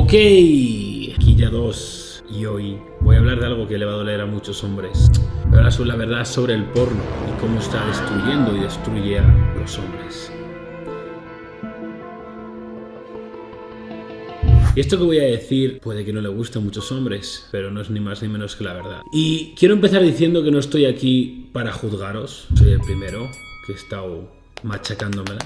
Ok, aquí ya dos. Y hoy voy a hablar de algo que le va a doler a muchos hombres. Voy a hablar sobre la verdad sobre el porno y cómo está destruyendo y destruye a los hombres. Y esto que voy a decir puede que no le guste a muchos hombres, pero no es ni más ni menos que la verdad. Y quiero empezar diciendo que no estoy aquí para juzgaros. Soy el primero que he estado machacándomela.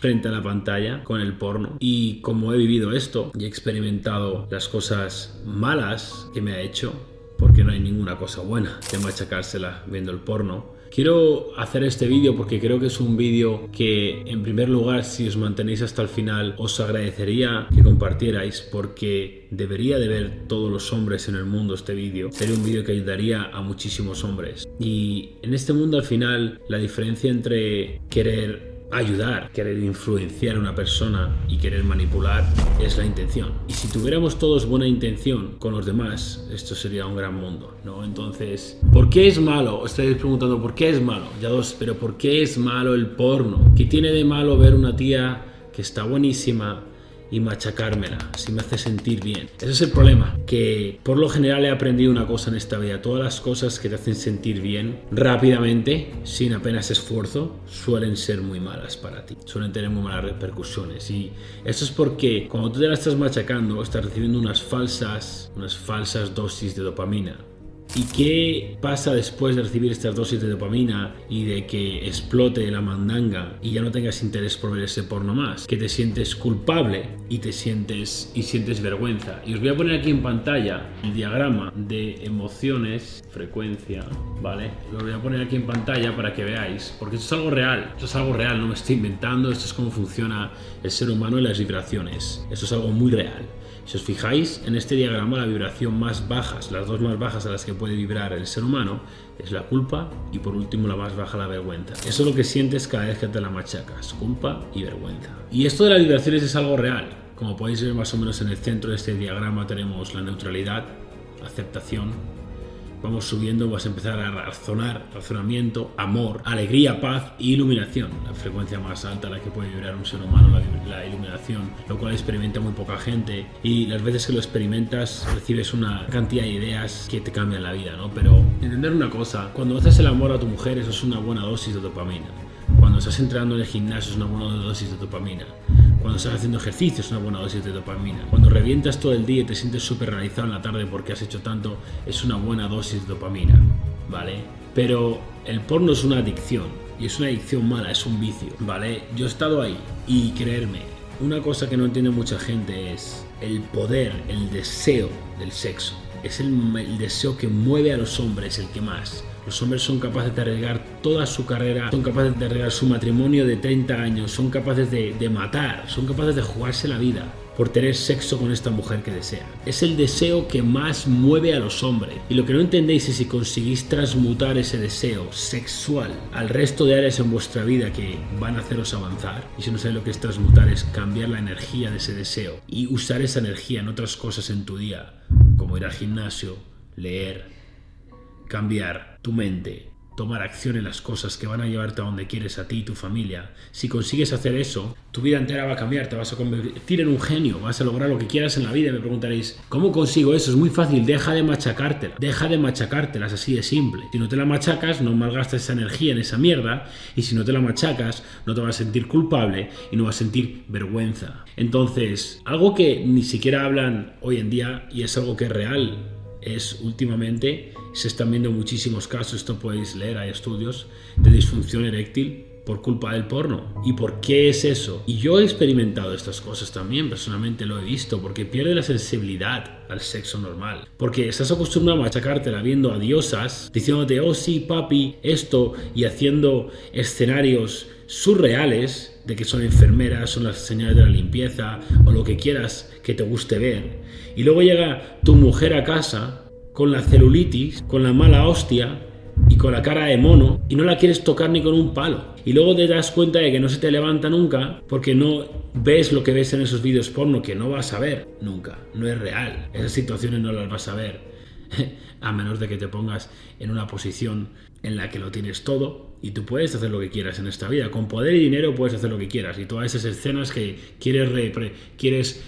Frente a la pantalla con el porno. Y como he vivido esto y he experimentado las cosas malas que me ha hecho, porque no hay ninguna cosa buena de machacársela viendo el porno, Quiero hacer este vídeo porque creo que es un vídeo que en primer lugar si os mantenéis hasta el final os agradecería que compartierais porque debería de ver todos los hombres en el mundo este vídeo. Sería un vídeo que ayudaría a muchísimos hombres. Y en este mundo al final la diferencia entre querer ayudar, querer influenciar a una persona y querer manipular es la intención. Y si tuviéramos todos buena intención con los demás, esto sería un gran mundo, ¿no? Entonces, ¿por qué es malo? Os estáis preguntando, ¿por qué es malo? Ya dos, pero ¿por qué es malo el porno? ¿Qué tiene de malo ver una tía que está buenísima, y machacármela, si me hace sentir bien. Ese es el problema, que por lo general he aprendido una cosa en esta vida, todas las cosas que te hacen sentir bien rápidamente, sin apenas esfuerzo, suelen ser muy malas para ti, suelen tener muy malas repercusiones. Y eso es porque cuando tú te la estás machacando, estás recibiendo unas falsas, unas falsas dosis de dopamina ¿Y qué pasa después de recibir estas dosis de dopamina y de que explote la mandanga y ya no tengas interés por ver ese porno más? Que te sientes culpable y te sientes y sientes vergüenza. Y os voy a poner aquí en pantalla el diagrama de emociones, frecuencia, ¿vale? Lo voy a poner aquí en pantalla para que veáis, porque esto es algo real, esto es algo real, no me estoy inventando, esto es cómo funciona el ser humano y las vibraciones. Esto es algo muy real. Si os fijáis en este diagrama, la vibración más bajas, las dos más bajas a las que puede vibrar el ser humano, es la culpa y por último la más baja la vergüenza. Eso es lo que sientes cada vez que te la machacas, culpa y vergüenza. Y esto de las vibraciones es algo real. Como podéis ver más o menos en el centro de este diagrama tenemos la neutralidad, aceptación, vamos subiendo, vas a empezar a razonar, razonamiento, amor, alegría, paz e iluminación. La frecuencia más alta a la que puede vibrar un ser humano, la, la, iluminación, lo cual experimenta muy poca gente. Y las veces que lo experimentas, recibes una cantidad de ideas que te cambian la vida, ¿no? Pero entender una cosa, cuando haces el amor a tu mujer, eso es una buena dosis de dopamina. Cuando estás entrenando en el gimnasio, es una buena dosis de dopamina. Cuando estás haciendo ejercicio es una buena dosis de dopamina. Cuando revientas todo el día y te sientes súper realizado en la tarde porque has hecho tanto, es una buena dosis de dopamina, ¿vale? Pero el porno es una adicción y es una adicción mala, es un vicio, ¿vale? Yo he estado ahí y creerme, una cosa que no entiende mucha gente es el poder, el deseo del sexo. Es el, el deseo que mueve a los hombres, el que más. Los hombres son capaces de arriesgar toda su carrera, son capaces de arriesgar su matrimonio de 30 años, son capaces de, matar, son capaces de jugarse la vida por tener sexo con esta mujer que desean. Es el deseo que más mueve a los hombres. Y lo que no entendéis es si conseguís transmutar ese deseo sexual al resto de áreas en vuestra vida que van a haceros avanzar. Y si no sabéis lo que es transmutar, es cambiar la energía de ese deseo y usar esa energía en otras cosas en tu día, como ir al gimnasio, leer, cambiar tu mente, tomar acción en las cosas que van a llevarte a donde quieres a ti y tu familia. Si consigues hacer eso, tu vida entera va a cambiar, te vas a convertir en un genio, vas a lograr lo que quieras en la vida. Y me preguntaréis, ¿cómo consigo eso? Es muy fácil, deja de machacártela, deja de machacártelas, así de simple. Si no te la machacas, no malgastas esa energía en esa mierda, y si no te la machacas, no te vas a sentir culpable y no vas a sentir vergüenza. Entonces, algo que ni siquiera hablan hoy en día y es algo que es real, es últimamente se están viendo muchísimos casos, esto podéis leer, hay estudios de disfunción eréctil por culpa del porno. ¿Y por qué es eso? Y yo he experimentado estas cosas también, personalmente lo he visto, porque pierde la sensibilidad al sexo normal. Porque estás acostumbrado a machacártela viendo a diosas, diciéndote, oh sí, papi, esto, y haciendo escenarios surreales de que son enfermeras, son las señales de la limpieza, o lo que quieras que te guste ver. Y luego llega tu mujer a casa con la celulitis, con la mala hostia y con la cara de mono y no la quieres tocar ni con un palo. Y luego te das cuenta de que no se te levanta nunca porque no ves lo que ves en esos vídeos porno que no vas a ver nunca. No es real. Esas situaciones no las vas a ver. a menos de que te pongas en una posición en la que lo tienes todo Y tú puedes hacer lo que quieras en esta vida. Con poder y dinero puedes hacer lo que quieras. Y todas esas escenas que quieres, quieres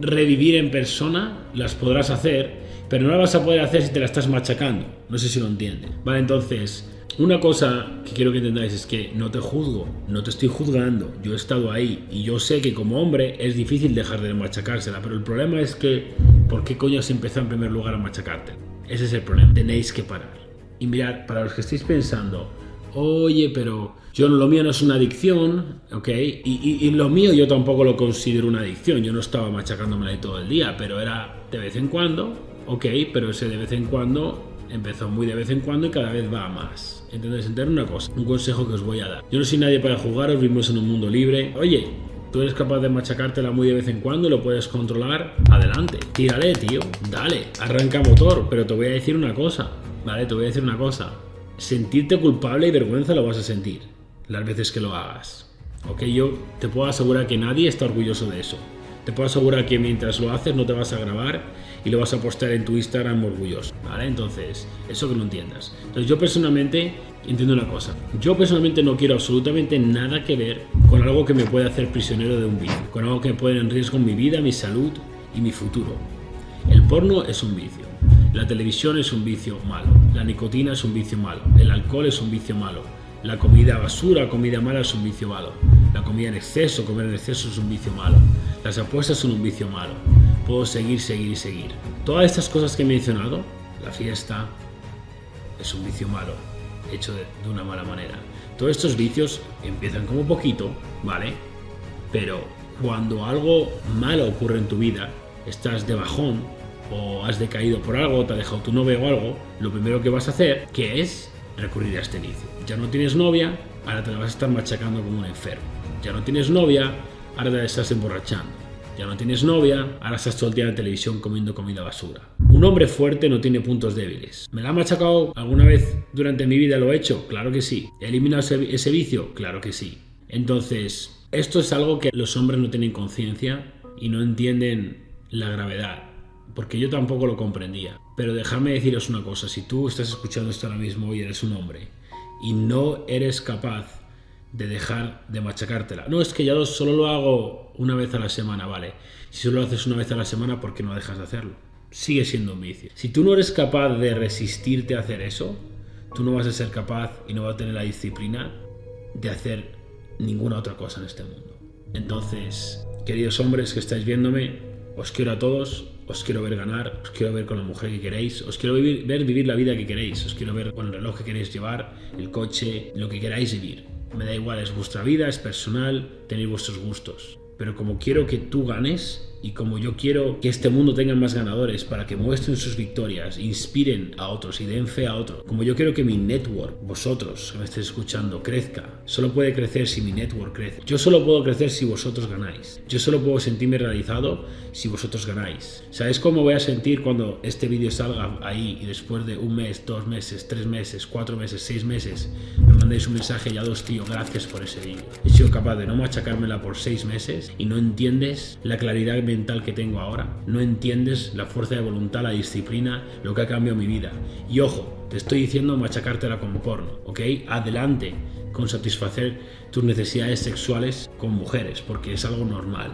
revivir en persona, las podrás hacer, pero no las vas a poder hacer si te la estás machacando. No sé si lo entiendes. Vale, entonces, una cosa que quiero que entendáis es que no te juzgo, no te estoy juzgando. Yo he estado ahí y yo sé que como hombre es difícil dejar de machacársela, pero el problema es que, ¿por qué coño se empezó en primer lugar a machacarte? Ese es el problema. Tenéis que parar. Y mirad, para los que estéis pensando, oye, pero yo lo mío no es una adicción, ¿ok? Y, lo mío yo tampoco lo considero una adicción. Yo no estaba machacándome ahí todo el día, pero era de vez en cuando, ¿ok? Pero ese de vez en cuando empezó muy de vez en cuando y cada vez va más. Entonces, entender una cosa, un consejo que os voy a dar. Yo no soy nadie para jugaros, vivimos en un mundo libre. Oye, tú eres capaz de machacártela muy de vez en cuando, lo puedes controlar, adelante. Tírale, tío, dale, arranca motor. Pero te voy a decir una cosa, ¿vale? Te voy a decir una cosa. Sentirte culpable y vergüenza lo vas a sentir las veces que lo hagas. Ok, yo te puedo asegurar que nadie está orgulloso de eso. Te puedo asegurar que mientras lo haces no te vas a grabar y lo vas a postear en tu Instagram orgulloso, ¿vale? Entonces, eso que no entiendas. Entonces, yo personalmente entiendo una cosa. Yo personalmente no quiero absolutamente nada que ver con algo que me puede hacer prisionero de un vicio, con algo que puede en riesgo mi vida, mi salud y mi futuro. El porno es un vicio. La televisión es un vicio malo. La nicotina es un vicio malo. El alcohol es un vicio malo. La comida basura, comida mala es un vicio malo. La comida en exceso, comer en exceso es un vicio malo. Las apuestas son un vicio malo puedo seguir, seguir y seguir. Todas estas cosas que he mencionado, la fiesta es un vicio malo, hecho de, una mala manera. Todos estos vicios empiezan como poquito, ¿vale? Pero cuando algo malo ocurre en tu vida, estás de bajón o has decaído por algo, te ha dejado tu novia o algo, lo primero que vas a hacer, que es recurrir a este vicio. Ya no tienes novia, ahora te la vas a estar machacando como un enfermo. Ya no tienes novia, ahora te estás emborrachando ya no tienes novia, ahora estás todo el día en la televisión comiendo comida basura. Un hombre fuerte no tiene puntos débiles. ¿Me la ha machacado alguna vez durante mi vida? ¿Lo he hecho? Claro que sí. ¿He eliminado ese, vicio? Claro que sí. Entonces, esto es algo que los hombres no tienen conciencia y no entienden la gravedad. Porque yo tampoco lo comprendía. Pero dejadme deciros una cosa, si tú estás escuchando esto ahora mismo y eres un hombre y no eres capaz de dejar de machacártela. No, es que ya solo lo hago una vez a la semana, vale. Si solo lo haces una vez a la semana, ¿por qué no dejas de hacerlo? Sigue siendo un vicio. Si tú no eres capaz de resistirte a hacer eso, tú no vas a ser capaz y no vas a tener la disciplina de hacer ninguna otra cosa en este mundo. Entonces, queridos hombres que estáis viéndome, os quiero a todos, os quiero ver ganar, os quiero ver con la mujer que queréis, os quiero ver vivir la vida que queréis, os quiero ver con el reloj que queréis llevar, el coche, lo que queráis vivir. Me da igual, es vuestra vida, es personal, tenéis vuestros gustos. Pero como quiero que tú ganes, y como yo quiero que este mundo tenga más ganadores para que muestren sus victorias, inspiren a otros y den fe a otros, como yo quiero que mi network, vosotros que me estéis escuchando, crezca, solo puede crecer si mi network crece. Yo solo puedo crecer si vosotros ganáis. Yo solo puedo sentirme realizado si vosotros ganáis. ¿Sabéis cómo voy a sentir cuando este vídeo salga ahí y después de un mes, dos meses, tres meses, cuatro meses, seis meses, me mandéis un mensaje ya dos tío, gracias por ese vídeo. He sido capaz de no machacármela por seis meses y no entiendes la claridad mental que tengo ahora. No entiendes la fuerza de voluntad, la disciplina, lo que ha cambiado mi vida. Y ojo, te estoy diciendo machacártela con porno, ¿ok? Adelante con satisfacer tus necesidades sexuales con mujeres, porque es algo normal,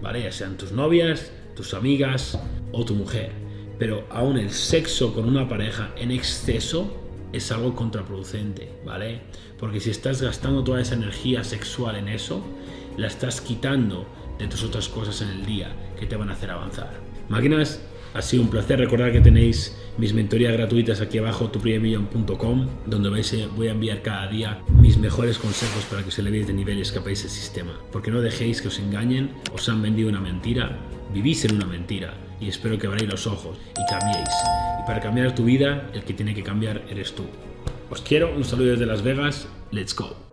¿vale? Ya sean tus novias, tus amigas o tu mujer. Pero aún el sexo con una pareja en exceso es algo contraproducente, ¿vale? Porque si estás gastando toda esa energía sexual en eso, la estás quitando de tus otras cosas en el día que te van a hacer avanzar. Máquinas, ha sido un placer recordar que tenéis mis mentorías gratuitas aquí abajo, tuprimermillon.com, donde voy a enviar cada día mis mejores consejos para que os elevéis de nivel y escapéis del sistema. Porque no dejéis que os engañen, os han vendido una mentira, vivís en una mentira y espero que abráis los ojos y cambiéis. Y para cambiar tu vida, el que tiene que cambiar eres tú. Os quiero, un saludo desde Las Vegas, let's go.